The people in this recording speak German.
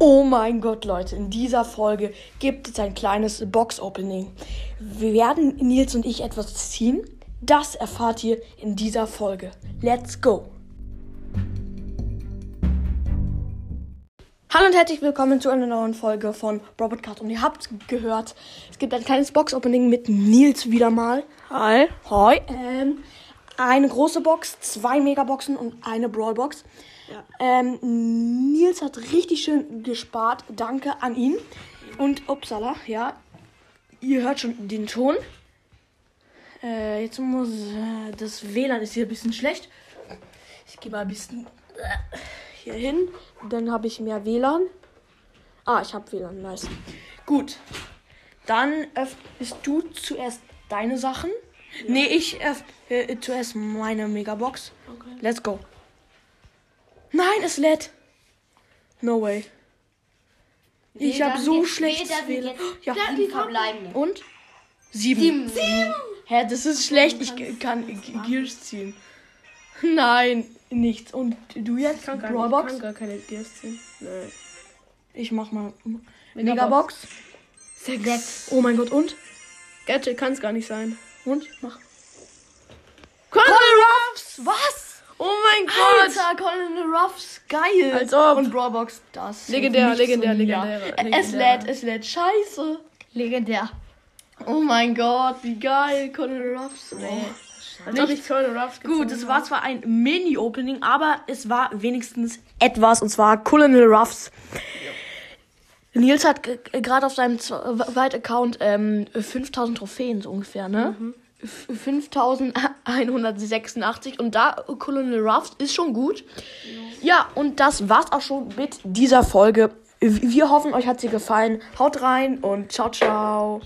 Oh mein Gott, Leute, in dieser Folge gibt es ein kleines Box-Opening. Wir werden Nils und ich etwas ziehen. Das erfahrt ihr in dieser Folge. Let's go! Hallo und herzlich willkommen zu einer neuen Folge von Robert Cut. Und ihr habt gehört, es gibt ein kleines Box-Opening mit Nils wieder mal. Hi. Hi. Ähm, eine große Box, zwei Megaboxen und eine Brawlbox. Ja. Ähm, Nils hat richtig schön gespart. Danke an ihn. Und upsala, ja. Ihr hört schon den Ton. Äh, jetzt muss. Äh, das WLAN ist hier ein bisschen schlecht. Ich gehe mal ein bisschen äh, hier hin. Dann habe ich mehr WLAN. Ah, ich habe WLAN, nice. Gut. Dann öffnest du zuerst deine Sachen. Nee, ich öffne äh, zuerst meine Megabox. Okay. Let's go. Nein, es lädt. No way. Ich habe so schlechtes WLAN. Ja. Die verbleibenden. Und? Sieben. Sieben. Hä, das ist schlecht. Ich kann Gears ziehen. Nein, nichts. Und du jetzt? Kann gar, Brawlbox? kann gar keine Gears ziehen. Nein. Ich mach mal. Megabox. Megabox. Sechs. Oh mein Gott, und? Gadget kann es gar nicht sein. Und? Mach. Colin Ruffs! Was? Oh mein Gott! Alter, Colin Ruffs, geil. Als ob. Und Brawlbox, das. Legendär, nicht legendär, so legendär, Äh, Es legendär. lädt, es lädt. Scheiße. Legendär. Oh mein Gott, wie geil. Colin Ruffs. Oh. Als ob ich Colin Ruffs Gut, es war zwar ein Mini-Opening, aber es war wenigstens etwas, und zwar Colonel Ruffs. Nils hat gerade auf seinem Zweit-Account ähm, 5000 Trophäen so ungefähr, ne? F- 5186 und da Colonel Ruffs ist schon gut. Ja, und das war's auch schon mit dieser Folge. Wir hoffen, euch hat sie gefallen. Haut rein und ciao, ciao.